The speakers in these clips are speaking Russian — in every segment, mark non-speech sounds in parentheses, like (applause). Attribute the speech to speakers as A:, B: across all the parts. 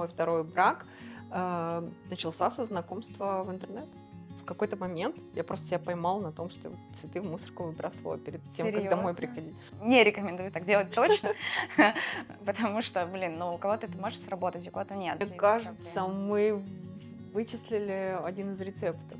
A: мой второй брак э, начался со знакомства в интернет. В какой-то момент я просто себя поймал на том, что цветы в мусорку выбрасывала перед тем, как домой
B: Серьезно?
A: приходить.
B: Не рекомендую так делать точно, (laughs) (laughs) потому что, блин, ну у кого-то это может сработать, у кого-то нет.
A: Мне кажется, мы вычислили один из рецептов.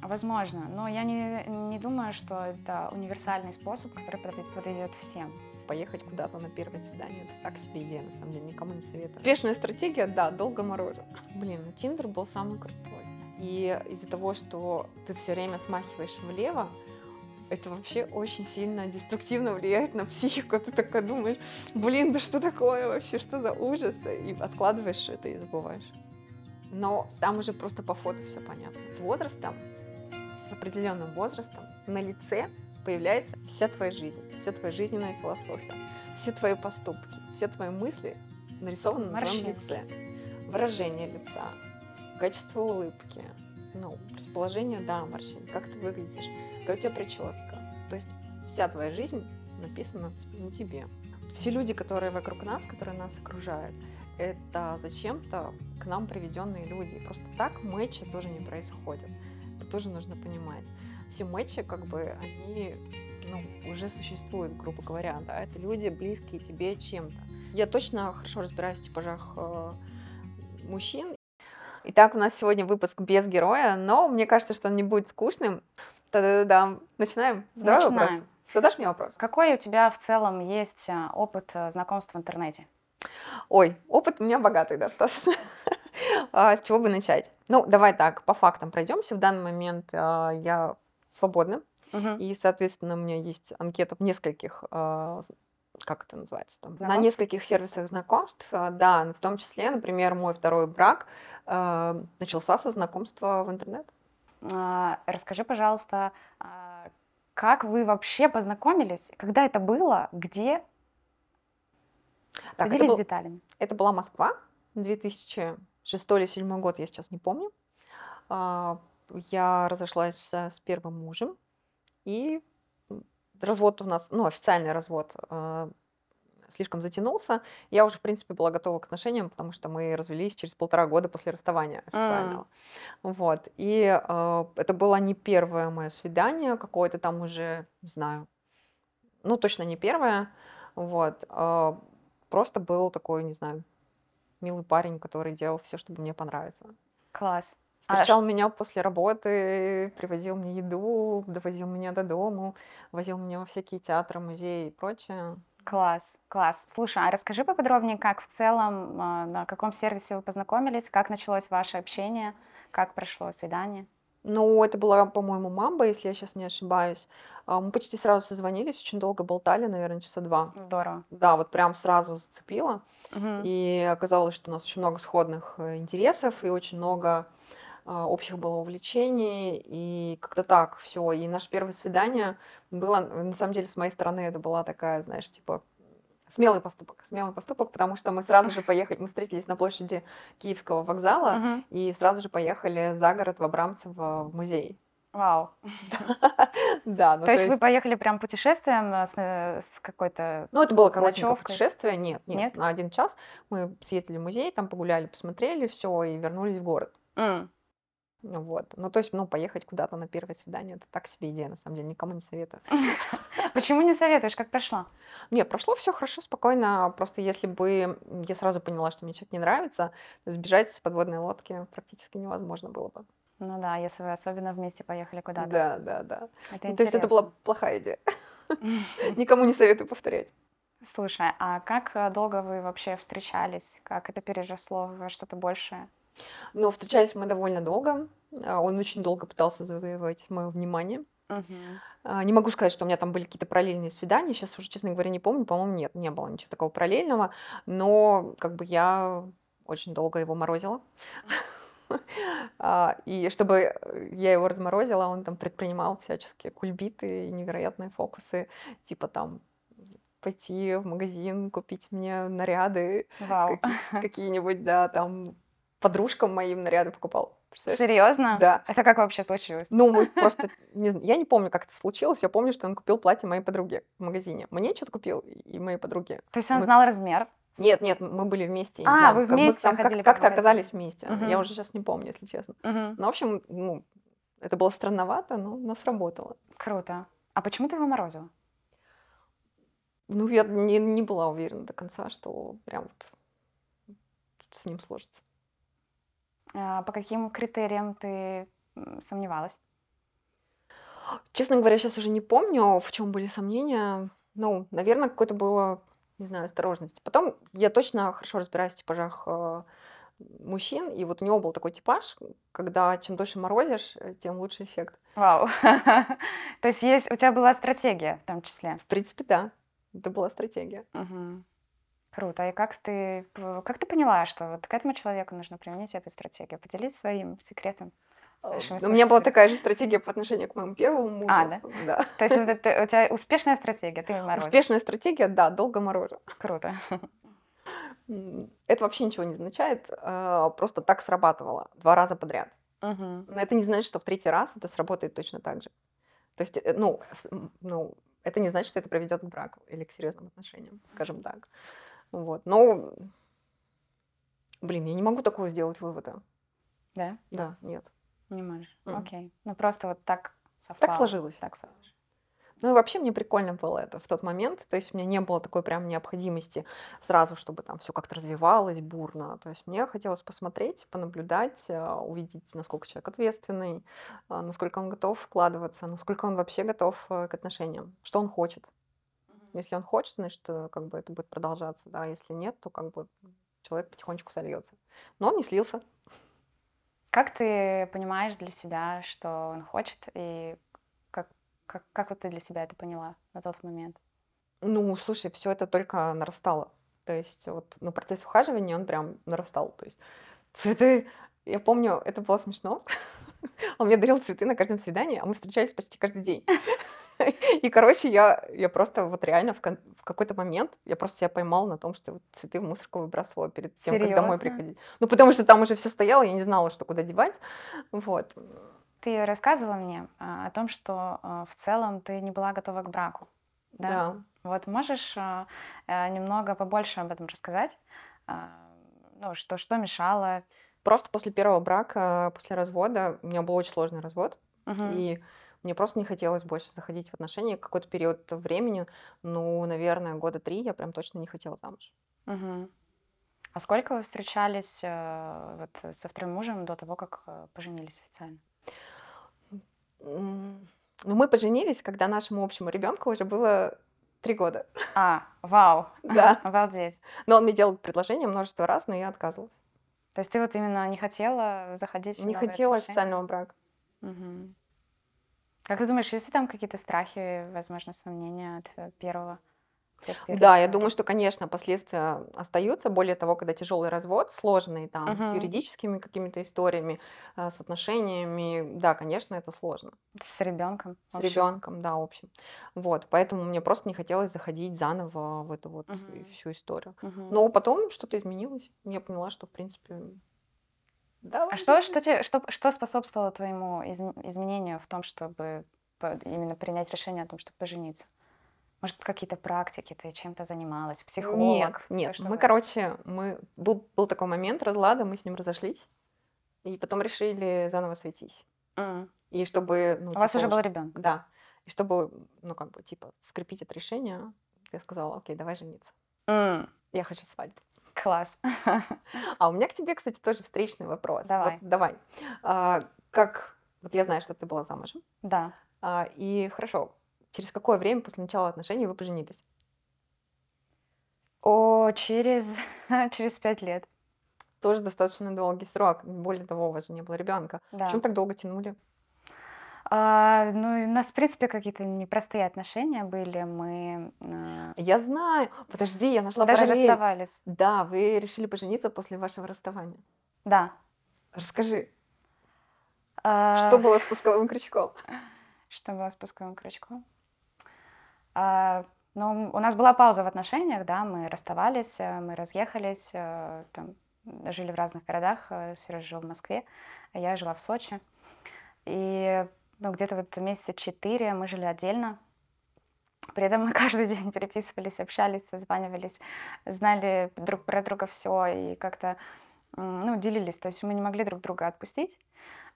B: Возможно, но я не, не думаю, что это универсальный способ, который подойдет всем.
A: Поехать куда-то на первое свидание, это так себе идея, на самом деле, никому не советую. Успешная стратегия, да, долго морожу. Блин, ну Тиндер был самый крутой. И из-за того, что ты все время смахиваешь влево, это вообще очень сильно деструктивно влияет на психику. Ты такая думаешь, блин, да что такое вообще, что за ужас? И откладываешь это и забываешь. Но там уже просто по фото все понятно. С возрастом, с определенным возрастом на лице появляется вся твоя жизнь, вся твоя жизненная философия, все твои поступки, все твои мысли нарисованы на твоем лице. Выражение лица, качество улыбки, ну, расположение, да, морщин, как ты выглядишь, какая у тебя прическа. То есть вся твоя жизнь написана на тебе. Все люди, которые вокруг нас, которые нас окружают, это зачем-то к нам приведенные люди. И Просто так матчи тоже не происходят. Это тоже нужно понимать. Все матчи, как бы, они ну, уже существуют, грубо говоря, да, это люди, близкие тебе чем-то. Я точно хорошо разбираюсь в типажах э, мужчин. Итак, у нас сегодня выпуск без героя, но мне кажется, что он не будет скучным. Да-да-да, начинаем? Задавай
B: Начинаем.
A: вопрос. Задашь мне вопрос?
B: Какой у тебя в целом есть а, опыт а, знакомств в интернете?
A: Ой, опыт у меня богатый достаточно. (laughs) А, С чего бы начать? Ну, давай так, по фактам пройдемся. В данный момент а, я свободна,
B: Мгм.
A: и, соответственно, у меня есть анкета в нескольких, а, как это называется, там, на нескольких сервисах знакомств. А, Да, в том числе, например, мой второй брак а, начался со знакомства в интернет.
B: А, Расскажи, пожалуйста, как вы вообще познакомились? Когда это было? Где?
A: Так, это,
B: Поделись
A: был-
B: деталями.
A: это была Москва, 2006 или 2007 год, я сейчас не помню. А, Я разошлась с первым мужем, и развод у нас, ну, официальный развод а, слишком затянулся. Я уже, в принципе, была готова к отношениям, потому что мы развелись через полтора года после расставания официального. Вот. И а, это было не первое мое свидание, какое-то там уже, не знаю, ну, точно не первое. Вот. а, Просто был такой, не знаю, милый парень, который делал все, чтобы мне понравиться.
B: Класс. А
A: Встречал меня после работы, привозил мне еду, довозил меня до дому, возил меня во всякие театры, музеи и прочее.
B: Класс, класс. Слушай, а расскажи поподробнее, как в целом, а, на каком сервисе вы познакомились, как началось ваше общение, как прошло свидание?
A: Ну, это была, по-моему, мамба, если я сейчас не ошибаюсь. А, Мы почти сразу созвонились, очень долго болтали, наверное, часа два.
B: Здорово.
A: Да, вот прям сразу зацепило.
B: Мгм.
A: И оказалось, что у нас очень много сходных э, интересов и очень много а, общих было увлечений. И как-то так все. И наше первое свидание было, на самом деле, с моей стороны, это была такая, знаешь, типа смелый поступок. Смелый поступок, потому что мы сразу же поехали, мы встретились на площади Киевского вокзала
B: Мгм.
A: и сразу же поехали за город в Абрамцево в музей.
B: Вау. (laughs)
A: Да, ну
B: то есть вы поехали прям путешествием э, с, э, с какой-то...
A: Ну, это было коротенькое
B: Ночевкой?
A: путешествие. Нет, нет,
B: Нет?
A: на один час мы съездили в музей, там погуляли, посмотрели все и вернулись в город. Ну Вот. Ну, то есть, ну, поехать куда-то на первое свидание, это так себе идея, на самом деле, никому не советую. (laughs)
B: Почему не советуешь, как прошло?
A: Нет, прошло все хорошо, спокойно. Просто если бы я сразу поняла, что мне человек не нравится, то сбежать с подводной лодки практически невозможно было бы.
B: Ну да, если вы особенно вместе поехали куда-то.
A: Да, да, да.
B: Это
A: Ну, то есть это была плохая идея. (laughs) Никому не советую повторять.
B: Слушай, а как э, долго вы вообще встречались? Как это переросло во что-то большее?
A: Но встречались мы довольно долго. А, Он очень долго пытался завоевать мое внимание. А, Не могу сказать, что у меня там были какие-то параллельные свидания. Сейчас уже, честно говоря, не помню. По-моему, нет, не было ничего такого параллельного. Но как бы я очень долго его морозила. (laughs) А, И чтобы я его разморозила, он там предпринимал всяческие кульбиты и невероятные фокусы. Типа там пойти в магазин, купить мне наряды, какие-нибудь, да, там подружкам моим наряды покупал.
B: Серьезно?
A: Да.
B: Это как вообще случилось?
A: Ну, мы просто... Не, я не помню, как это случилось. Я помню, что он купил платье моей подруге в магазине. Мне что-то купил, и моей подруге.
B: То есть он
A: мы-
B: знал размер?
A: Нет, нет, мы были вместе.
B: А,
A: знаю,
B: вы
A: как
B: вместе
A: как-
B: ходили
A: как-то
B: магазинам.
A: оказались вместе.
B: Мгм.
A: Я уже сейчас не помню, если честно.
B: Мгм.
A: Ну, в общем, ну, это было странновато, но но сработало.
B: Круто. А почему ты его морозила?
A: Ну, я не, не была уверена до конца, что прям вот с ним сложится.
B: А, По каким критериям ты сомневалась?
A: Честно говоря, сейчас уже не помню, в чем были сомнения. Ну, наверное, какое-то было, не знаю, осторожность. Потом я точно хорошо разбираюсь в типажах э, мужчин, и вот у него был такой типаж, когда чем дольше морозишь, э, тем лучше эффект.
B: Вау. (laughs) То есть есть, у тебя была стратегия в том числе.
A: В принципе, да, это была стратегия.
B: Мгм. Круто. И как ты, как ты поняла, что вот к этому человеку нужно применить эту стратегию? Поделись своим секретом.
A: Э,
B: нашими
A: У меня была такая же стратегия по отношению к моему первому мужу.
B: А, да?
A: Да. (laughs)
B: То есть это ты- у тебя успешная стратегия, ты морозишь.
A: Успешная стратегия, да, долго морожу.
B: Круто. (laughs)
A: Это вообще ничего не означает, э, просто так срабатывало два раза подряд.
B: Мгм.
A: Но это не значит, что в третий раз это сработает точно так же. То есть, э, ну, ну, это не значит, что это приведет к браку или к серьезным отношениям, скажем так. Вот. Но, блин, я не могу такого сделать вывода.
B: Да?
A: Да, нет.
B: Не можешь.
A: Мгм.
B: Окей. Ну просто вот так совпало.
A: сложилось.
B: Так сложилось.
A: Ну и вообще мне прикольно было это в тот момент. То есть у меня не было такой прям необходимости сразу, чтобы там все как-то развивалось бурно. То есть мне хотелось посмотреть, понаблюдать, а, увидеть, насколько человек ответственный, а, насколько он готов вкладываться, насколько он вообще готов э, к отношениям, что он хочет. Если он хочет, значит, э, как бы это будет продолжаться, да. Если нет, то как бы человек потихонечку сольется. Но он не слился.
B: Как ты понимаешь для себя, что он хочет, и как, как, как вот ты для себя это поняла на тот момент?
A: Ну, слушай, все это только нарастало. То есть вот, ну, процесс ухаживания, он прям нарастал. То есть цветы, я помню, это было смешно. (laughs) Он мне дарил цветы на каждом свидании, а мы встречались почти каждый день. И, короче, я, я просто вот реально в, кон- в какой-то момент я просто себя поймала на том, что вот цветы в мусорку выбрасывала перед тем, как домой
B: Серьезно?
A: приходить. Ну, потому что там уже все стояло, я не знала, что куда девать. Вот.
B: Ты рассказывала мне а, о том, что а, в целом ты не была готова к браку. Да.
A: Да.
B: Вот можешь а, немного побольше об этом рассказать? Ну, что, что мешало?
A: Просто после первого брака, после развода, у меня был очень сложный развод.
B: Мгм.
A: И мне просто не хотелось больше заходить в отношения. Какой-то период времени, ну, наверное, года три я прям точно не хотела замуж.
B: Мгм. А сколько вы встречались э, вот, со вторым мужем до того, как э, поженились официально?
A: Ну, мы поженились, когда нашему общему ребенку уже было три года.
B: А, вау, (laughs)
A: Да. (laughs)
B: обалдеть.
A: Но он мне делал предложение множество раз, но я отказывалась.
B: То есть ты вот именно не хотела заходить в
A: Не хотела
B: отношения?
A: официального брака.
B: Мгм. Как ты думаешь, есть ли там какие-то страхи, возможно, сомнения от э, первого?
A: Да, я думаю, что, конечно, последствия остаются. Более того, когда тяжелый развод, сложный там, с
B: Мгм.
A: юридическими какими-то историями, а, с отношениями, да, конечно, это сложно.
B: С ребенком.
A: С ребенком, да, общем. Вот, поэтому мне просто не хотелось заходить заново в эту вот
B: Мгм.
A: всю историю.
B: Мгм.
A: Но потом что-то изменилось. Я поняла, что, в принципе, да.
B: А что, что, тебе, что, что способствовало твоему изм- изменению в том, чтобы именно принять решение о том, чтобы пожениться? Может, какие-то практики, ты чем-то занималась, психолог?
A: Нет, нет.
B: что
A: Мы,
B: вы-
A: короче, мы был, был такой момент разлада, мы с ним разошлись, и потом решили заново сойтись.
B: М.
A: И чтобы, ну,
B: У вас
A: типа,
B: уже был ребенок?
A: Да. И чтобы, ну, как бы, типа, скрепить это решение, я сказала, окей, давай жениться. Я хочу свадьбу.
B: Класс. (laughs)
A: А у меня к тебе, кстати, тоже встречный вопрос.
B: Давай.
A: Вот давай. А, как, вот я знаю, что ты была замужем,
B: Да.
A: а, и хорошо, через какое время после начала отношений вы поженились?
B: О, через, (laughs) через пять лет.
A: Тоже достаточно долгий срок. Более того, у вас же не было ребенка.
B: Да.
A: Почему так долго тянули?
B: А, ну, у нас, в принципе, какие-то непростые отношения были. Мы э,
A: Я знаю. Подожди, я нашла
B: даже
A: параллель.
B: расставались.
A: Да, вы решили пожениться после вашего расставания.
B: Да.
A: Расскажи,
B: А,
A: что было спусковым крючком? (laughs)
B: Что было спусковым крючком? А, ну, у нас была пауза в отношениях, да, мы расставались, э, мы разъехались, э, там, жили в разных городах. э, Сережа жил в Москве, а я жила в Сочи. И ну, где-то вот месяца четыре мы жили отдельно. При этом мы (laughs) каждый день переписывались, общались, созванивались, знали друг про друга все и как-то ну, делились. То есть мы не могли друг друга отпустить.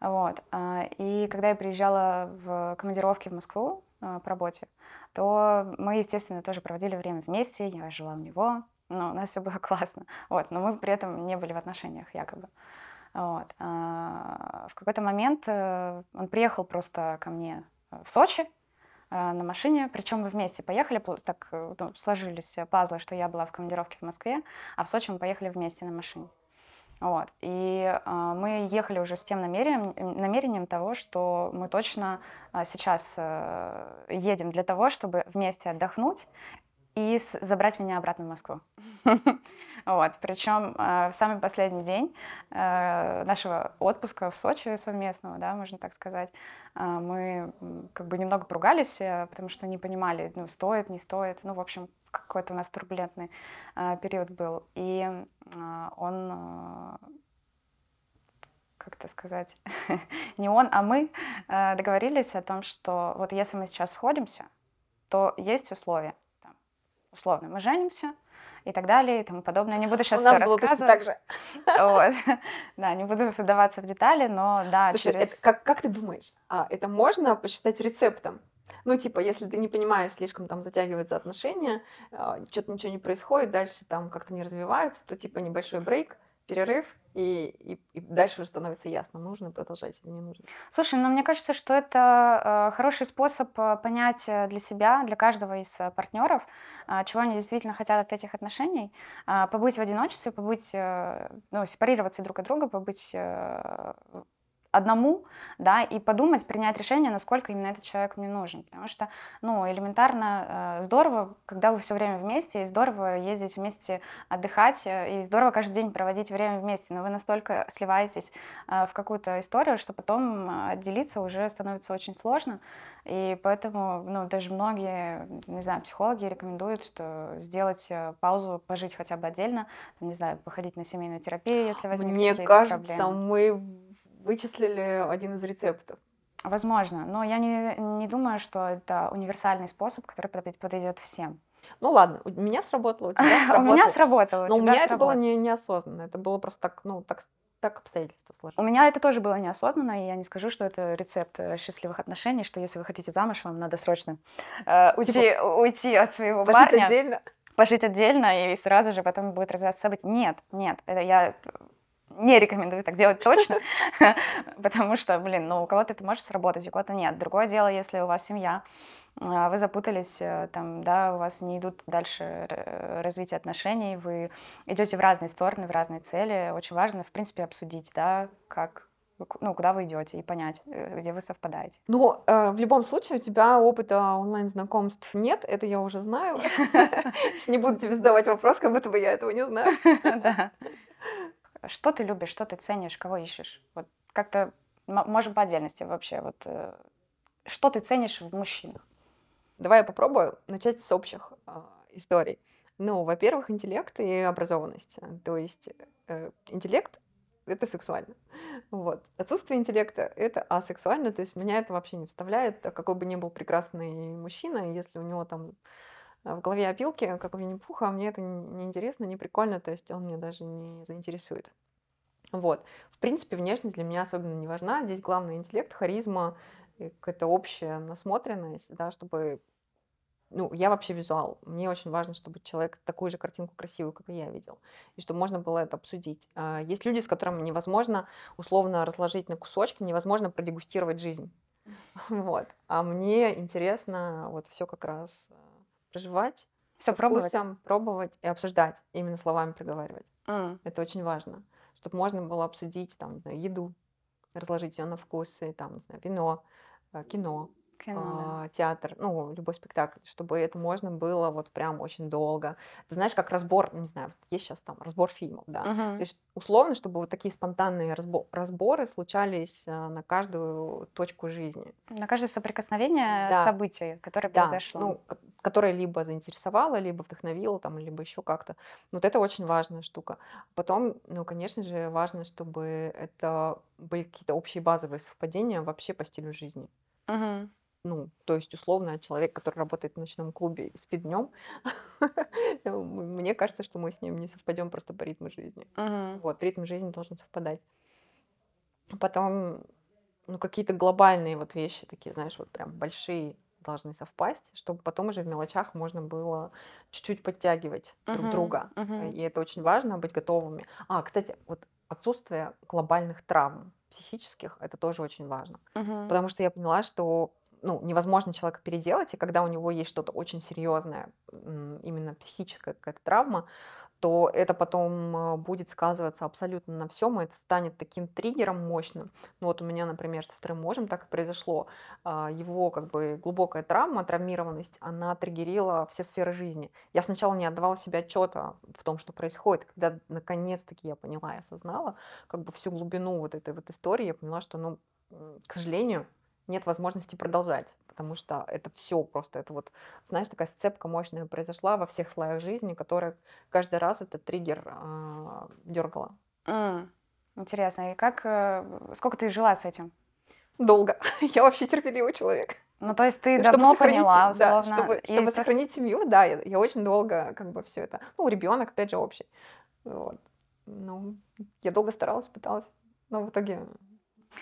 B: Вот. А, и когда я приезжала в командировки в Москву а, по работе, то мы, естественно, тоже проводили время вместе. Я жила у него, но у нас все было (laughs) классно. Вот. Но мы при этом не были в отношениях, якобы. Вот. А, в какой-то момент э, он приехал просто ко мне в Сочи, на машине, причем мы вместе поехали, так э, ну, сложились пазлы, что я была в командировке в Москве, а в Сочи мы поехали вместе на машине. Вот. И э, мы ехали уже с тем намерением, намерением того, что мы точно э, сейчас э, едем для того, чтобы вместе отдохнуть и забрать меня обратно в Москву. (laughs) Вот. Причем э, в самый последний день э, нашего отпуска в Сочи совместного, да, можно так сказать, э, мы как бы немного поругались, потому что не понимали, ну, стоит, не стоит. Ну, в общем, какой-то у нас турбулентный период был. И он, как это сказать, (laughs) не он, а мы договорились о том, что вот если мы сейчас сходимся, то есть условия. Условно, мы женимся, и так далее и тому подобное. Не буду сейчас
A: У нас
B: все
A: было точно
B: рассказывать.
A: так же. (laughs)
B: Вот. Да, не буду вдаваться в детали, но да,
A: Слушай,
B: через...
A: это как, как ты думаешь, а, это можно посчитать рецептом? Ну, типа, если ты не понимаешь, слишком там затягиваются отношения, а, что-то ничего не происходит, дальше там как-то не развиваются, то типа небольшой брейк, перерыв, и, и, и дальше уже становится ясно, нужно продолжать или не нужно.
B: Слушай, ну мне кажется, что это э, хороший способ э, понять э, для себя, для каждого из партнеров, чего они действительно хотят от этих отношений, побыть в одиночестве, побыть, ну, сепарироваться друг от друга, побыть одному, да, и подумать, принять решение, насколько именно этот человек мне нужен. Потому что, ну, элементарно э, здорово, когда вы все время вместе, и здорово ездить вместе отдыхать, э, и здорово каждый день проводить время вместе, но вы настолько сливаетесь э, в какую-то историю, что потом отделиться уже становится очень сложно, и поэтому, ну, даже многие, не знаю, психологи рекомендуют, что сделать паузу, пожить хотя бы отдельно, не знаю, походить на семейную терапию, если возникнут
A: Мне кажется,
B: проблемы.
A: мы вычислили один из рецептов.
B: Возможно, но я не, не думаю, что это универсальный способ, который подойдет, всем.
A: Ну ладно, у меня сработало, у тебя (laughs)
B: У меня
A: сработало.
B: сработало, у
A: Но у меня это было
B: сработало.
A: не, неосознанно, это было просто так, ну, так, так обстоятельства
B: У
A: сложились.
B: меня это тоже было неосознанно, и я не скажу, что это рецепт э, счастливых отношений, что если вы хотите замуж, вам надо срочно э, уйти, уйти от своего
A: Типа, Пожить
B: парня,
A: отдельно.
B: пожить отдельно, и сразу же потом будет развиваться события. Нет, нет, это я не рекомендую так делать точно, (laughs) потому что, блин, ну у кого-то это может сработать, у кого-то нет. Другое дело, если у вас семья, а, вы запутались, э, там, да, у вас не идут дальше р- развитие отношений, вы идете в разные стороны, в разные цели. Очень важно, в принципе, обсудить, да, как, ну, куда вы идете и понять, э, где вы совпадаете.
A: Но э, в любом случае у тебя опыта онлайн-знакомств нет, это я уже знаю. (laughs) (laughs) Не буду тебе задавать вопрос, как будто бы я этого не знаю.
B: Что ты любишь, что ты ценишь, кого ищешь? Вот как-то можем по отдельности вообще. Вот э, что ты ценишь в мужчинах?
A: Давай я попробую начать с общих а, историй. Ну, во-первых, интеллект и образованность. То есть э, интеллект — это сексуально. Вот. Отсутствие интеллекта — это асексуально, то есть меня это вообще не вставляет, а какой бы ни был прекрасный мужчина, если у него там в голове опилки, как у Винни-Пуха, мне это не интересно, не прикольно, то есть он мне даже не заинтересует. Вот. В принципе, внешность для меня особенно не важна. Здесь главный интеллект, харизма, какая-то общая насмотренность, да, чтобы... Ну, я вообще визуал. Мне очень важно, чтобы человек такую же картинку красивую, как и я, видел. И чтобы можно было это обсудить. А, Есть люди, с которыми невозможно условно разложить на кусочки, невозможно продегустировать жизнь. (laughs) Вот. А мне интересно вот все как раз а, проживать,
B: Все пробовать?
A: вкусом, пробовать и обсуждать, именно словами проговаривать.
B: М,
A: Это очень важно, чтобы можно было обсудить там, не знаю, еду, разложить ее на вкусы, там, не знаю, вино, э, кино,
B: кино, да.
A: а, театр, ну, любой спектакль, чтобы это можно было вот прям очень долго. Ты знаешь, как разбор, не знаю, вот есть сейчас там разбор фильмов, да. То
B: Мгм.
A: есть условно, чтобы вот такие спонтанные разбо- разборы случались а, на каждую точку жизни.
B: На каждое соприкосновение
A: Да.
B: события, которое
A: Да,
B: произошло.
A: ну, ко- которая либо заинтересовала, либо вдохновила, там, либо еще как-то. Вот это очень важная штука. Потом, ну, конечно же, важно, чтобы это были какие-то общие базовые совпадения вообще по стилю жизни.
B: Мгм.
A: Ну, то есть, условно, человек, который работает в ночном клубе и спит днем, (laughs) мне кажется, что мы с ним не совпадем просто по ритму жизни. Вот, ритм жизни должен совпадать. Потом, ну, какие-то глобальные вот вещи такие, знаешь, вот прям большие должны совпасть, чтобы потом уже в мелочах можно было чуть-чуть подтягивать друг
B: Мгм.
A: друга.
B: Мгм.
A: И это очень важно, быть готовыми. А, кстати, вот отсутствие глобальных травм психических, это тоже очень важно.
B: Мгм.
A: Потому что я поняла, что ну, невозможно человека переделать, и когда у него есть что-то очень серьезное, именно психическая какая-то травма, то это потом а, будет сказываться абсолютно на всем, и это станет таким триггером мощным. Ну вот у меня, например, со вторым мужем так и произошло. А, его как бы глубокая травма, травмированность, она триггерила все сферы жизни. Я сначала не отдавала себе отчета в том, что происходит. Когда наконец-таки я поняла и осознала как бы всю глубину вот этой вот истории, я поняла, что, ну, к сожалению, нет возможности продолжать, потому что это все просто, это вот, знаешь, такая сцепка мощная произошла во всех слоях жизни, которая каждый раз этот триггер а, дергала.
B: М, Интересно. И как, э, сколько ты жила с этим?
A: Долго. (laughs) Я вообще терпеливый человек.
B: Ну, то есть ты
A: Чтобы
B: давно
A: сохранить,
B: поняла,
A: да,
B: условно.
A: чтобы,
B: и
A: чтобы
B: просто-
A: сохранить семью, да, я, я очень долго как бы все это. Ну, ребенок, опять же, общий. Вот. Ну, я долго старалась, пыталась, но в итоге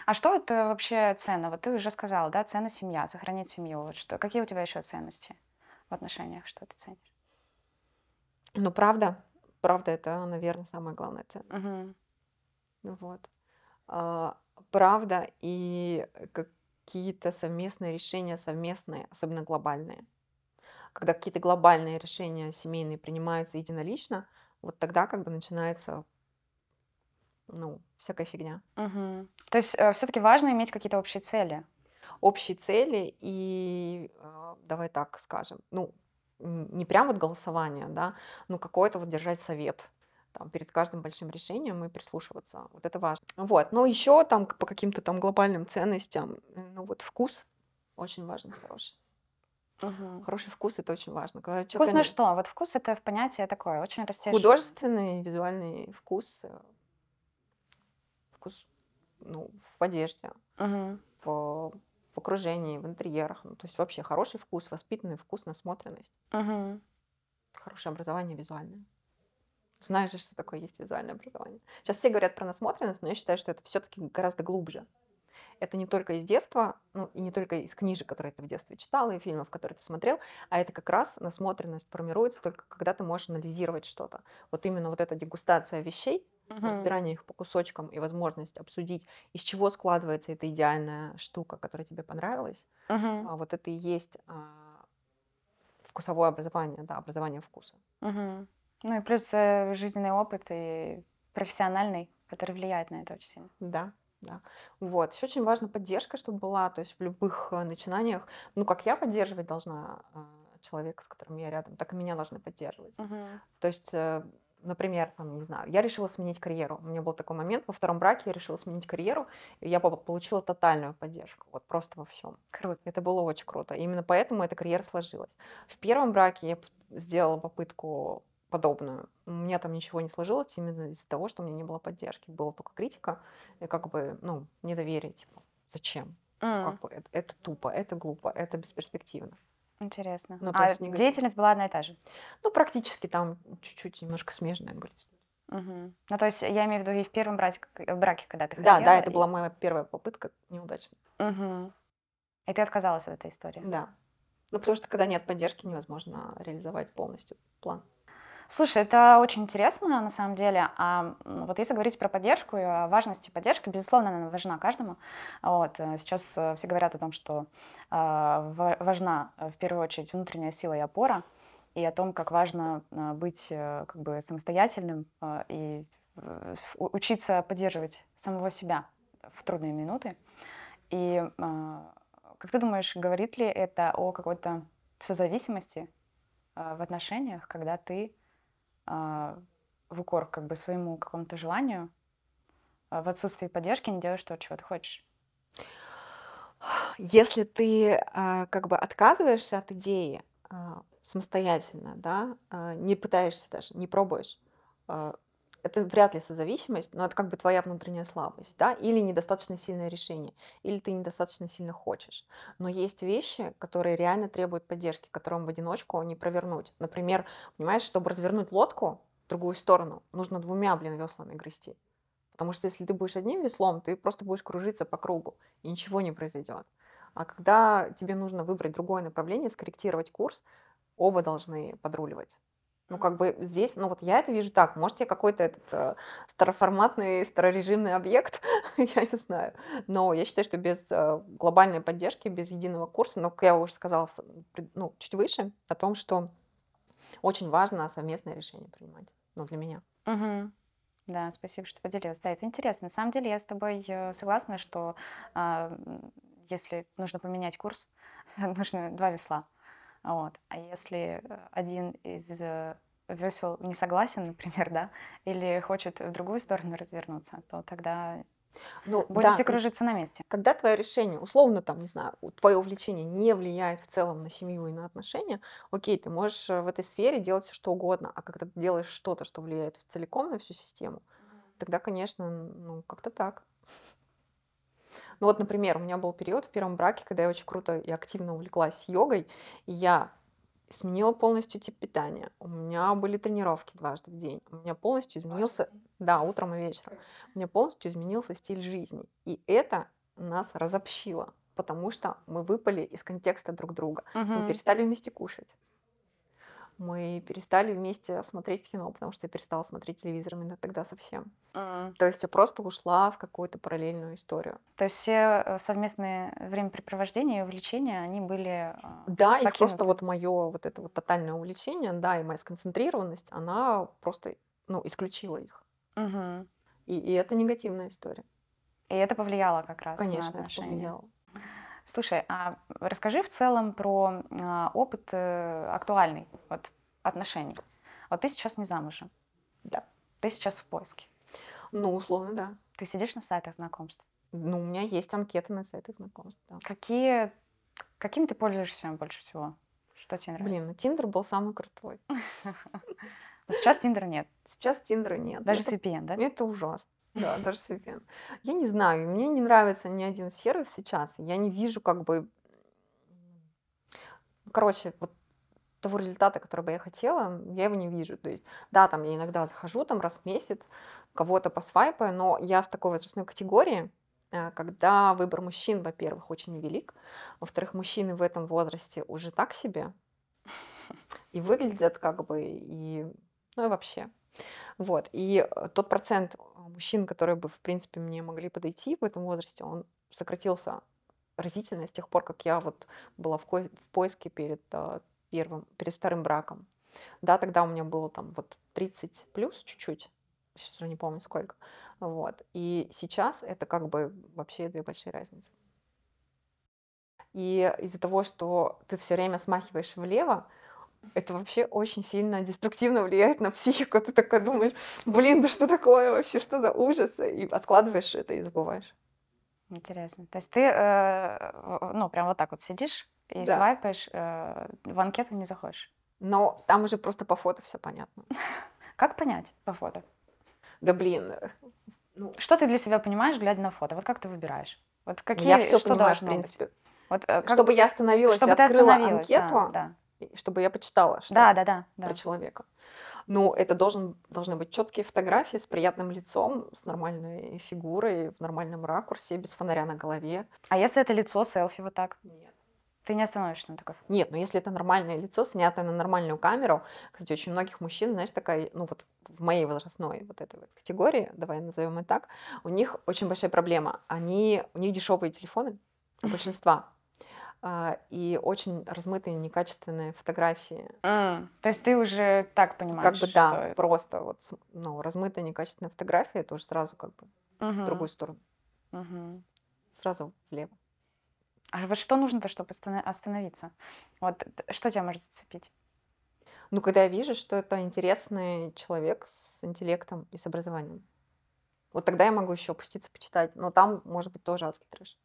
B: А что это вообще ценно? Вот ты уже сказала, да, цена семья, сохранить семью. Вот что, какие у тебя еще ценности в отношениях? Что ты ценишь?
A: Ну, правда, правда, это, наверное, самая главная ценность. Ну Вот. А, правда и какие-то совместные решения, совместные, особенно глобальные. Когда какие-то глобальные решения семейные принимаются единолично, вот тогда как бы начинается, ну, всякая фигня.
B: Мгм. То есть все-таки важно иметь какие-то общие цели.
A: Общие цели и, а, давай так скажем, ну, не прям вот голосование, да, но какой-то вот держать совет там, перед каждым большим решением и прислушиваться. Вот это важно. Вот. Но еще там по каким-то там глобальным ценностям, э, ну вот вкус очень важен, хороший.
B: Мгм.
A: Хороший вкус это очень важно. Когда
B: Вкус
A: человек
B: на что? Вот вкус это в понятие такое, очень растяжимое.
A: художественный, визуальный вкус, вкус ну, в одежде,
B: Мгм.
A: в, в окружении, в интерьерах. Ну, то есть вообще хороший вкус, воспитанный вкус, насмотренность,
B: Мгм.
A: хорошее образование визуальное. Знаешь же, что такое есть визуальное образование. Сейчас все говорят про насмотренность, но я считаю, что это все-таки гораздо глубже. Это не только из детства, ну и не только из книжек, которые ты в детстве читал, и фильмов, которые ты смотрел, а это как раз насмотренность формируется только когда ты можешь анализировать что-то. Вот именно вот эта дегустация вещей,
B: Мгм.
A: разбирание их по кусочкам и возможность обсудить, из чего складывается эта идеальная штука, которая тебе понравилась,
B: Мгм.
A: а вот это и есть а, вкусовое образование, да, образование вкуса.
B: Мгм. Ну и плюс э, жизненный опыт и профессиональный, который влияет на это очень сильно.
A: Да, да. Вот. Еще очень важна поддержка, чтобы была, то есть в любых э, начинаниях, ну, как я поддерживать должна э, человека, с которым я рядом, так и меня должны поддерживать.
B: Мгм.
A: То есть, например, там, не знаю, я решила сменить карьеру. У меня был такой момент, во втором браке я решила сменить карьеру, и я по- получила тотальную поддержку, вот просто во всем.
B: Круто.
A: Это было очень круто. Именно поэтому эта карьера сложилась. В первом браке я сделала попытку подобную. У меня там ничего не сложилось именно из-за того, что у меня не было поддержки. Была только критика и как бы, ну, недоверие, типа, зачем?
B: М,
A: Как бы это, это тупо, это глупо, это бесперспективно.
B: Интересно.
A: Ну,
B: а
A: есть
B: деятельность была одна и та же?
A: Ну, практически там чуть-чуть немножко смежные были.
B: Мгм. Ну, то есть я имею в виду и в первом браке, в браке когда ты
A: Да, да,
B: хотела,
A: это
B: и-
A: была моя первая попытка неудачная.
B: Мгм. И ты отказалась от этой истории.
A: Да. Ну, потому что когда нет поддержки, невозможно реализовать полностью план.
B: Слушай, это очень интересно на самом деле. А вот если говорить про поддержку и о важности поддержки, безусловно, она важна каждому. Вот. э, Сейчас э, все говорят о том, что ва- важна э, в первую очередь внутренняя сила и опора, и о том, как важно быть э, как бы самостоятельным и э, учиться поддерживать самого себя в трудные минуты. И как ты думаешь, говорит ли это о какой-то созависимости в отношениях, когда ты в укор как бы своему какому-то желанию а, в отсутствии поддержки не делаешь то, чего ты хочешь.
A: Если ты а, как бы отказываешься от идеи а, самостоятельно, да, а, не пытаешься даже, не пробуешь, а, это вряд ли созависимость, но это как бы твоя внутренняя слабость, да, или недостаточно сильное решение, или ты недостаточно сильно хочешь. Но есть вещи, которые реально требуют поддержки, которым в одиночку не провернуть. Например, понимаешь, чтобы развернуть лодку в другую сторону, нужно двумя, блин, веслами грести. Потому что если ты будешь одним веслом, ты просто будешь кружиться по кругу, и ничего не произойдет. А когда тебе нужно выбрать другое направление, скорректировать курс, оба должны подруливать. Ну, как бы здесь, ну вот я это вижу так, может, я какой-то этот э, староформатный, старорежимный объект, (laughs) я не знаю. Но я считаю, что без э, глобальной поддержки, без единого курса, ну, как я уже сказала ну, чуть выше, о том, что очень важно совместное решение принимать, ну, для меня.
B: Угу. Да, спасибо, что поделилась. Да, это интересно. На самом деле я с тобой э, согласна, что э, если нужно поменять курс, (laughs) нужно два весла. Вот. А если э, один из э, весел не согласен, например, (laughs) да, или хочет в другую сторону развернуться, то тогда ну, будете да. кружиться на месте.
A: Когда твое решение, условно, там, не знаю, твое увлечение не влияет в целом на семью и на отношения, окей, ты можешь э, в этой сфере делать все что угодно, а когда ты делаешь что-то, что влияет целиком на всю систему, тогда, конечно, ну, как-то так. Ну вот, например, у меня был период в первом браке, когда я очень круто и активно увлеклась йогой, и я сменила полностью тип питания. У меня были тренировки дважды в день. У меня полностью изменился... Да, утром и вечером. У меня полностью изменился стиль жизни. И это нас разобщило, потому что мы выпали из контекста друг друга. Угу. Мы перестали вместе кушать мы перестали вместе смотреть кино, потому что я перестала смотреть телевизор именно тогда совсем. Mm. То есть я просто ушла в какую-то параллельную историю.
B: То есть все э, совместные времяпрепровождения и увлечения, они были
A: э, Да, покинуты. и просто вот мое вот это вот тотальное увлечение, да, и моя сконцентрированность, она просто, ну, исключила их. Mm-hmm. И, и это негативная история.
B: И это повлияло как раз
A: Конечно,
B: на отношения.
A: это повлияло.
B: Слушай, а расскажи в целом про а, опыт э, актуальный вот, отношений. Вот ты сейчас не замужем.
A: Да.
B: Ты сейчас в поиске.
A: Ну, условно, да.
B: Ты сидишь на сайтах знакомств?
A: Ну, у меня есть анкеты на сайтах знакомств, да.
B: Какие, какими ты пользуешься больше всего? Что тебе нравится?
A: Блин, ну Тиндер был самый крутой. (laughs)
B: Сейчас Тиндера нет.
A: Сейчас Тиндера нет.
B: Даже с VPN, да?
A: Это ужасно. Да, даже VPN. Я не знаю, мне не нравится ни один сервис сейчас. Я не вижу как бы... Короче, вот того результата, который бы я хотела, я его не вижу. То есть, да, там я иногда захожу там раз в месяц, кого-то посвайпаю, но я в такой возрастной категории, э, когда выбор мужчин, во-первых, очень невелик, во-вторых, мужчины в этом возрасте уже так себе, и выглядят как бы, и, ну и вообще. Вот. И э, тот процент мужчин, которые бы, в принципе, мне могли подойти в этом возрасте, он сократился разительно с тех пор, как я вот была в, ко- в поиске перед uh, первым, перед вторым браком. Да, тогда у меня было там вот 30 плюс чуть-чуть, сейчас уже не помню сколько. Вот. И сейчас это как бы вообще две большие разницы. И из-за того, что ты все время смахиваешь влево, это вообще очень сильно деструктивно влияет на психику. Ты такой думаешь, блин, да что такое вообще, что за ужас? И откладываешь это и забываешь.
B: Интересно. То есть ты, э, ну, прям вот так вот сидишь и да. свайпаешь, э, в анкету не заходишь?
A: Но там уже просто по фото все понятно. (laughs)
B: Как понять по фото?
A: Да блин. Э,
B: ну... Что ты для себя понимаешь, глядя на фото? Вот как ты выбираешь? Вот какие,
A: я все что понимаю, в принципе. Быть? Вот, э, как... Чтобы я остановилась чтобы и открыла анкету, да, да чтобы я почитала что
B: да, да, да,
A: про да. человека. Ну, это должен, должны быть четкие фотографии с приятным лицом, с нормальной фигурой, в нормальном ракурсе, без фонаря на голове.
B: А если это лицо селфи вот так?
A: Нет.
B: Ты не остановишься на такой
A: Нет, но если это нормальное лицо, снятое на нормальную камеру, кстати, очень многих мужчин, знаешь, такая, ну вот в моей возрастной вот этой вот категории, давай назовем это так, у них очень большая проблема. Они, у них дешевые телефоны, у (laughs) большинства. А, и очень размытые, некачественные фотографии.
B: Mm. То есть ты уже так понимаешь,
A: Как бы да, это... просто вот ну, размытая, некачественная фотография, это уже сразу как бы uh-huh. в другую сторону. Uh-huh. Сразу влево.
B: А вот что нужно-то, чтобы остановиться? Вот что тебя может зацепить?
A: Ну, когда я вижу, что это интересный человек с интеллектом и с образованием. Вот тогда я могу еще опуститься, почитать. Но там может быть тоже адский трэш.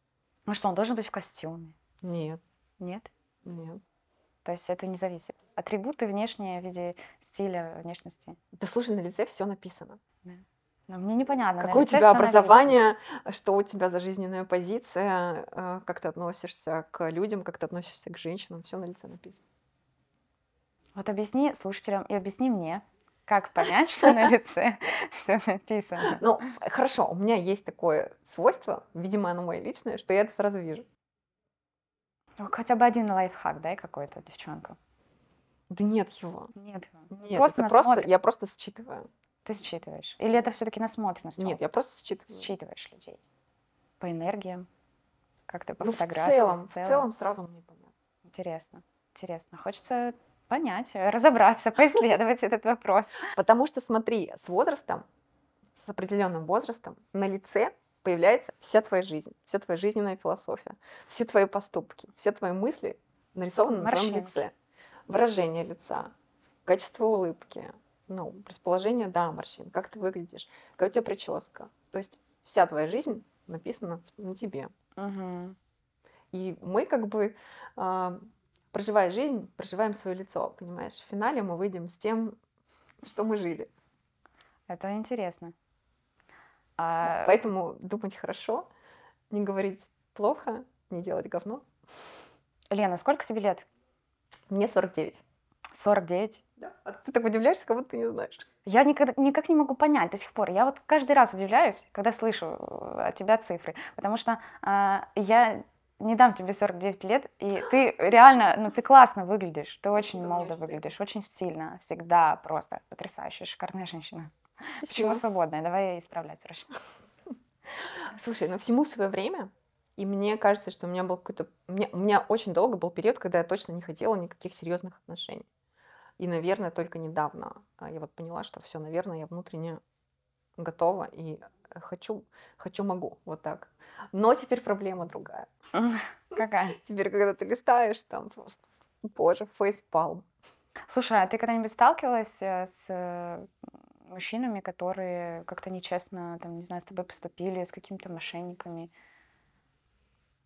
B: Ну что, он должен быть в костюме?
A: Нет.
B: Нет?
A: Нет.
B: То есть это не зависит. Атрибуты внешние в виде стиля, внешности.
A: Да слушай, на лице все написано.
B: Но мне непонятно.
A: Какое у тебя образование, что у тебя за жизненная позиция, э, как ты относишься к людям, как ты относишься к женщинам, все на лице написано.
B: Вот объясни слушателям и объясни мне, как понять, что на лице (laughs) все написано.
A: Ну, хорошо, у меня есть такое свойство, видимо, оно мое личное, что я это сразу вижу.
B: Ну, Хотя бы один лайфхак, дай какой-то, девчонка.
A: Да нет его.
B: Нет. его.
A: Нет,
B: Просто
A: просто, я просто считываю.
B: Ты считываешь? Или это все-таки насмотренность?
A: Нет, я просто считываю.
B: Считываешь людей. По энергиям, как-то по
A: Ну, в
B: фотографиям.
A: целом, в целом сразу мне понятно.
B: Интересно, интересно. Хочется понять, разобраться, (laughs) поисследовать этот вопрос.
A: Потому что, смотри, с возрастом, с определенным возрастом на лице появляется вся твоя жизнь, вся твоя жизненная философия, все твои поступки, все твои мысли нарисованы на твоем лице. Выражение лица, качество улыбки, ну, расположение, да, морщин, как ты выглядишь, какая у тебя прическа. То есть вся твоя жизнь написана на тебе.
B: Мгм.
A: И мы как бы, а, проживая жизнь, проживаем свое лицо, понимаешь? В финале мы выйдем с тем, что мы жили.
B: Это интересно. А,
A: Поэтому думать хорошо, не говорить плохо, не делать говно.
B: Лена, сколько тебе лет?
A: Мне 49.
B: 49.
A: А ты так удивляешься, как будто ты не знаешь.
B: Я никогда, никак не могу понять до сих пор. Я вот каждый раз удивляюсь, когда слышу э, от тебя цифры, потому что а, я не дам тебе 49 лет, и ты реально, ну ты классно выглядишь, ты очень молодо выглядишь, очень стильно, всегда просто потрясающая, шикарная женщина. Почему свободная? Давай исправлять срочно.
A: Слушай, ну всему свое время. И мне кажется, что у меня был какой-то... У меня, у меня очень долго был период, когда я точно не хотела никаких серьезных отношений. И, наверное, только недавно а, я вот поняла, что все, наверное, я внутренне готова и э, хочу, хочу, могу, вот так. Но теперь проблема другая. (laughs)
B: Какая?
A: Теперь, когда ты листаешь, там просто, боже, фейспалм.
B: Слушай, а ты когда-нибудь сталкивалась э, с э, мужчинами, которые как-то нечестно, там, не знаю, с тобой поступили, с какими-то мошенниками?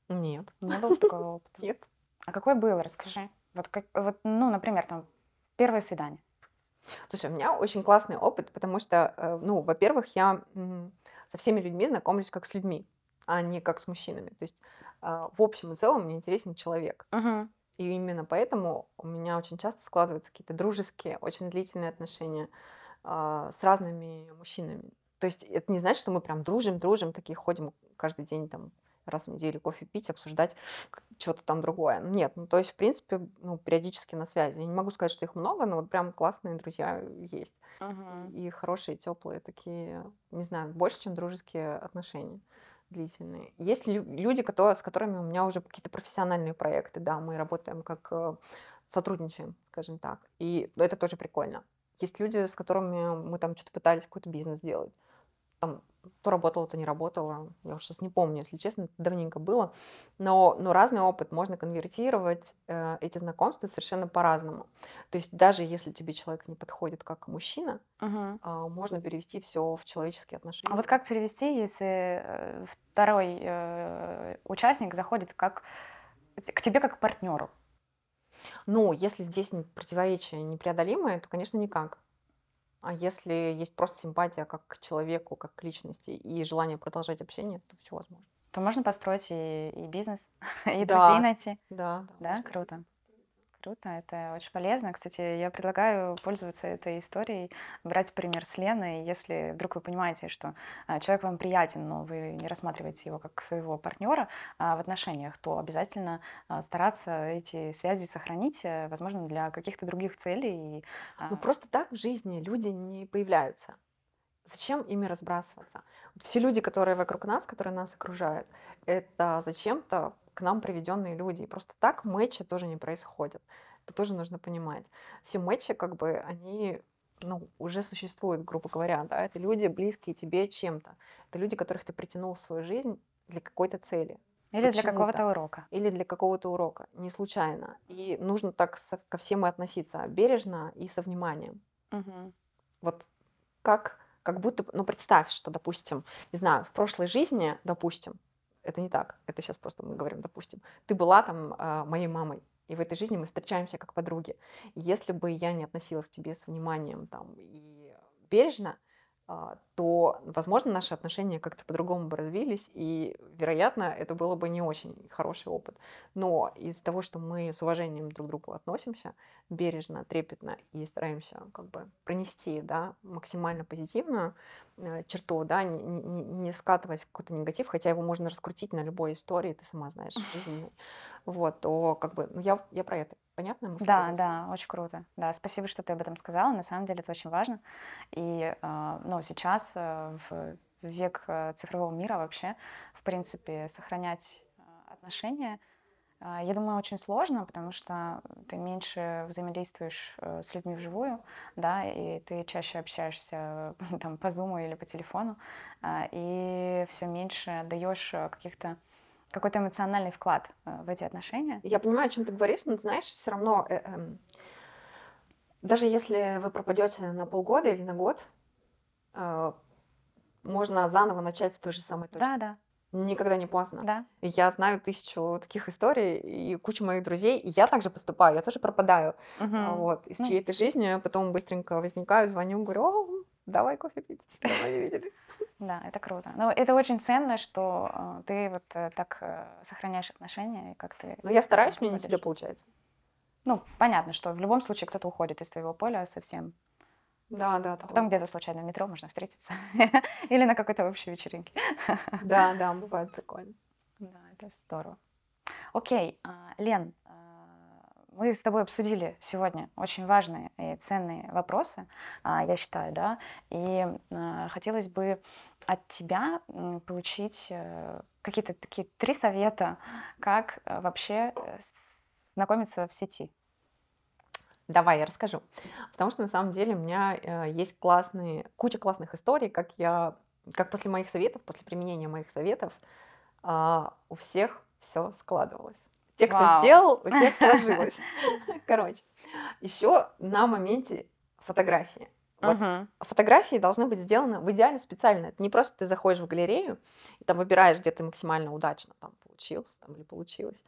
A: Нет,
B: Не было такого (laughs) опыта?
A: нет.
B: А какой был, расскажи. Вот, как, вот, ну, например, там, первое свидание.
A: Слушай, у меня очень классный опыт, потому что, э, ну, во-первых, я со всеми людьми знакомлюсь как с людьми, а не как с мужчинами. То есть а, в общем и целом мне интересен человек. И именно поэтому у меня очень часто складываются какие-то дружеские, очень длительные отношения с разными мужчинами. То есть это не значит, что мы прям дружим, дружим, такие ходим каждый день там раз в неделю кофе пить, обсуждать что-то там другое. Нет, ну то есть в принципе ну, периодически на связи. Я не могу сказать, что их много, но вот прям классные друзья есть. И хорошие, теплые такие, не знаю, больше, чем дружеские отношения длительные. Есть лю- люди, которые, с которыми у меня уже какие-то профессиональные проекты, да, мы работаем как э, сотрудничаем, скажем так, и это тоже прикольно. Есть люди, с которыми мы там что-то пытались какой-то бизнес делать, там то работало, то не работало, я уже сейчас не помню, если честно, это давненько было, но, но разный опыт можно конвертировать э, эти знакомства совершенно по-разному. То есть даже если тебе человек не подходит как мужчина,
B: Мгм.
A: а, можно перевести все в человеческие отношения.
B: А вот как перевести, если э, второй э, участник заходит как к тебе как к партнеру?
A: Ну, если здесь не- противоречия непреодолимые, то, конечно, никак. А если есть просто симпатия как к человеку, как к личности и желание продолжать общение, то все возможно.
B: То можно построить и, и бизнес, (laughs) и
A: Да.
B: друзей найти.
A: Да,
B: Да,
A: можно.
B: круто. Круто, это очень полезно. Кстати, я предлагаю пользоваться этой историей, брать пример с Леной. Если вдруг вы понимаете, что а, человек вам приятен, но вы не рассматриваете его как своего партнера а, в отношениях, то обязательно а, стараться эти связи сохранить, э, возможно, для каких-то других целей.
A: Ну, просто так в жизни люди не появляются. Зачем ими разбрасываться? Вот все люди, которые вокруг нас, которые нас окружают, это зачем-то к нам приведенные люди. И просто так матчи тоже не происходят. Это тоже нужно понимать. Все матчи, как бы, они ну, уже существуют, грубо говоря. Да? Это люди, близкие тебе чем-то. Это люди, которых ты притянул в свою жизнь для какой-то цели
B: Или для какого-то урока.
A: или для какого-то урока, не случайно. И нужно так со- ко всем и относиться бережно и со вниманием.
B: Мгм.
A: Вот как, как будто, ну представь, что, допустим, не знаю, в прошлой жизни, допустим, это не так, это сейчас просто мы говорим, допустим, ты была там а, моей мамой, И в этой жизни мы встречаемся как подруги. Если бы я не относилась к тебе с вниманием там, и бережно, то, возможно, наши отношения как-то по-другому бы развились, и, вероятно, это было бы не очень хороший опыт. Но из того, что мы с уважением друг к другу относимся, бережно, трепетно и стараемся как бы пронести да, максимально позитивную э, черту, да, не, не, не скатываясь в какой-то негатив, хотя его можно раскрутить на любой истории, ты сама знаешь, вот, то как бы, ну, я, я про это. Понятно? мысль
B: Да, да, очень круто. Да, спасибо, что ты об этом сказала. На самом деле это очень важно. И э, ну, сейчас э, в век э, цифрового мира вообще, в принципе, сохранять э, отношения, э, я думаю, очень сложно, потому что ты меньше взаимодействуешь э, с людьми вживую, да, и ты чаще общаешься (laughs) там по зуму или по телефону, и все меньше даешь каких-то какой-то эмоциональный вклад э, в эти отношения.
A: Я понимаю, о чем ты говоришь, но ты знаешь, все равно, э, эм, даже если вы пропадете на полгода или на год, э, можно заново начать с той же самой точки.
B: Да, да,
A: Никогда не поздно.
B: да.
A: Я знаю тысячу таких историй, и кучу моих друзей, и я также поступаю, я тоже пропадаю
B: Мгм.
A: вот, из
B: Ну.
A: чьей-то жизни, потом быстренько возникаю, звоню, говорю, о, давай кофе пить, давно не виделись.
B: Да, это круто. Но это очень ценно, что э, ты вот э, так э, сохраняешь отношения, и как ты...
A: Но я стараюсь, мне не всегда получается.
B: Ну, понятно, что в любом случае кто-то уходит из твоего поля совсем.
A: Да, да, такое.
B: потом где-то случайно в метро можно встретиться. (laughs) Или на какой-то общей вечеринке.
A: Да, да, бывает прикольно. (laughs)
B: Да, это здорово. Окей, а, Лен, мы с тобой обсудили сегодня очень важные и ценные вопросы, а, я считаю, да, и а, хотелось бы от тебя получить э, какие-то такие три совета, как э, вообще э, знакомиться в сети.
A: Давай, я расскажу. Потому что на самом деле у меня есть классные, куча классных историй, как я, как после моих советов, после применения моих советов, а, у всех все складывалось. Те, кто
B: Вау.
A: сделал, у тех (laughs) сложилось. Короче, еще на моменте фотографии. Вот
B: Мгм.
A: фотографии должны быть сделаны в идеале специально. Это не просто ты заходишь в галерею и там выбираешь, где ты максимально удачно там получился там, или получилось.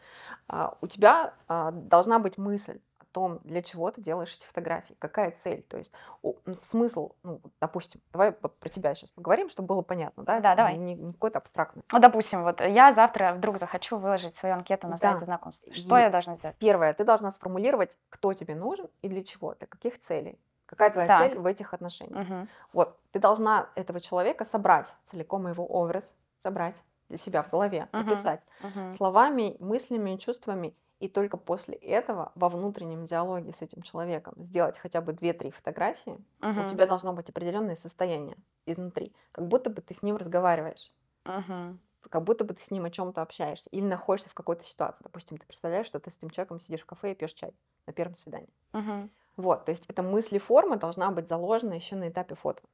A: А, у тебя а, должна быть мысль том, для чего ты делаешь эти фотографии, какая цель. То есть о, смысл, ну, допустим, давай вот про тебя сейчас поговорим, чтобы было понятно, да?
B: Да, давай.
A: Не, не какой-то абстрактный.
B: Ну, допустим, вот я завтра вдруг захочу выложить свою анкету на
A: Да.
B: сайте знакомств. Что
A: И-
B: я должна сделать?
A: Первое, ты должна сформулировать, кто тебе нужен и для чего, для каких целей. Какая твоя
B: Так.
A: цель в этих отношениях?
B: Мгм.
A: Вот, ты должна этого человека собрать, целиком его образ собрать для себя в голове,
B: Мгм.
A: описать
B: Мгм.
A: словами, мыслями, чувствами, и только после этого во внутреннем диалоге с этим человеком сделать хотя бы 2-3 фотографии, у
B: Мгм.
A: тебя должно быть определенное состояние изнутри, как будто бы ты с ним разговариваешь,
B: Мгм.
A: как будто бы ты с ним о чем-то общаешься или находишься в какой-то ситуации. Допустим, ты представляешь, что ты с этим человеком сидишь в кафе и пьешь чай на первом свидании.
B: Мгм.
A: Вот, то есть эта мыслеформа должна быть заложена еще на этапе фото.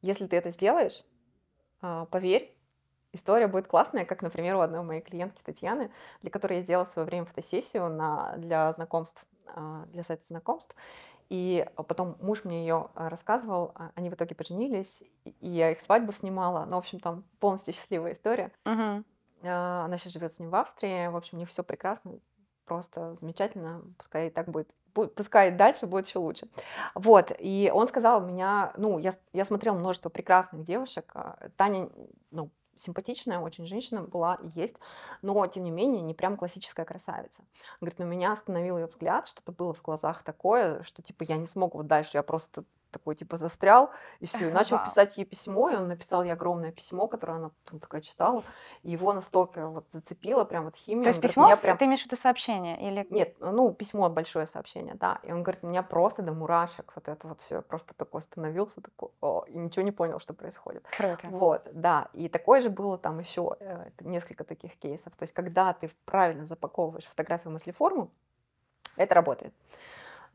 A: Если ты это сделаешь, а, поверь, история будет классная, как, например, у одной моей клиентки Татьяны, для которой я делала в свое время фотосессию на, для знакомств, а, для сайта знакомств. И потом муж мне ее рассказывал, а, они в итоге поженились, и я их свадьбу снимала. Ну, в общем, там полностью счастливая история. А, Она сейчас живет с ним в Австрии. В общем, у них все прекрасно, просто замечательно. Пускай и так будет, бу- пускай дальше будет еще лучше. Вот. И он сказал меня, ну, я, я смотрела множество прекрасных девушек. а, Таня, ну, симпатичная очень женщина была и есть, но, тем не менее, не прям классическая красавица. Говорит, но меня остановил ее взгляд, что-то было в глазах такое, что, типа, я не смог вот дальше, я просто такой, типа, застрял, и все. И начал
B: Вау.
A: писать ей письмо, и он написал ей огромное письмо, которое она потом такая читала, и его настолько вот зацепило, прям вот химия.
B: То есть
A: говорит,
B: письмо,
A: «Меня
B: с-
A: прям...
B: ты имеешь в виду сообщение? Или...
A: Нет, ну, письмо, большое сообщение, да. И он говорит, меня просто до мурашек вот это вот все, просто такой остановился, такой, «О», и ничего не понял, что происходит.
B: Круто.
A: Вот, да. И такое же было там еще несколько таких кейсов. То есть, когда ты правильно запаковываешь фотографию мыслеформу, это работает.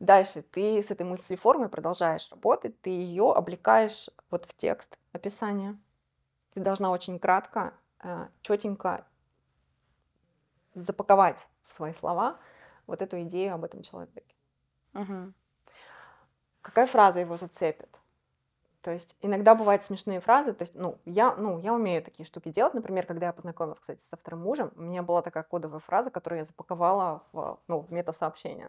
A: Дальше ты с этой мыслеформой продолжаешь работать, ты ее облекаешь вот в текст описания. Ты должна очень кратко, четенько запаковать в свои слова вот эту идею об этом человеке.
B: Мгм.
A: Какая фраза его зацепит? То есть иногда бывают смешные фразы. То есть, ну, я, ну, я умею такие штуки делать. Например, когда я познакомилась, кстати, со вторым мужем, у меня была такая кодовая фраза, которую я запаковала в, ну, в мета-сообщение.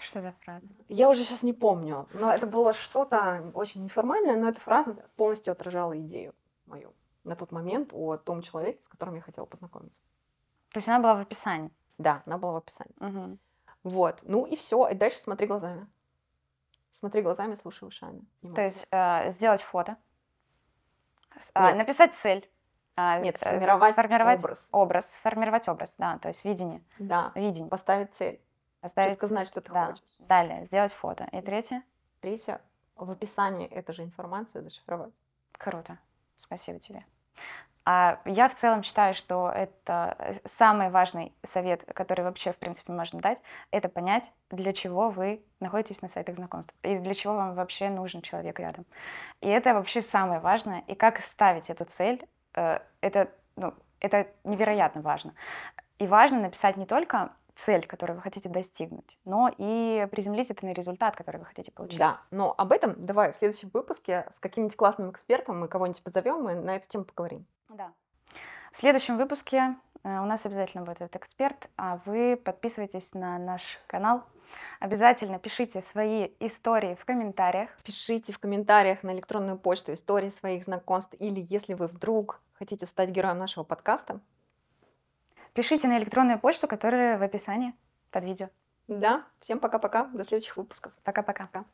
B: Что за фраза?
A: Я уже сейчас не помню, но это было что-то очень неформальное, но эта фраза полностью отражала идею мою на тот момент о том человеке, с которым я хотела познакомиться.
B: То есть она была в описании?
A: Да, она была в описании.
B: Угу.
A: Вот. Ну и все. И дальше смотри глазами. Смотри глазами, слушай ушами.
B: То есть э, сделать фото, э, написать цель.
A: Э, Нет, сформировать,
B: сформировать
A: образ.
B: Образ, сформировать образ, да, то есть видение.
A: Да,
B: видение.
A: Поставить цель.
B: Поставить
A: Четко знать, что ты
B: да.
A: хочешь.
B: Далее, сделать фото. И третье?
A: Третье, в описании этой же информации зашифровать.
B: Круто. Спасибо тебе. А я в целом считаю, что это э, самый важный совет, который вообще, в принципе, можно дать, это понять, для чего вы находитесь на сайтах знакомств и для чего вам вообще нужен человек рядом. И это вообще самое важное. И как ставить эту цель, э, это, ну, это невероятно важно. И важно написать не только цель, которую вы хотите достигнуть, но и приземлить это на результат, который вы хотите получить.
A: Да, но об этом давай в следующем выпуске с каким-нибудь классным экспертом мы кого-нибудь позовем и на эту тему поговорим.
B: Да. В следующем выпуске э, у нас обязательно будет этот эксперт, а вы подписывайтесь на наш канал. Обязательно пишите свои истории в комментариях.
A: Пишите в комментариях на электронную почту истории своих знакомств или если вы вдруг хотите стать героем нашего подкаста,
B: Пишите на электронную почту, которая в описании под видео.
A: Да, всем пока-пока, до следующих выпусков.
B: Пока-пока.
A: Пока.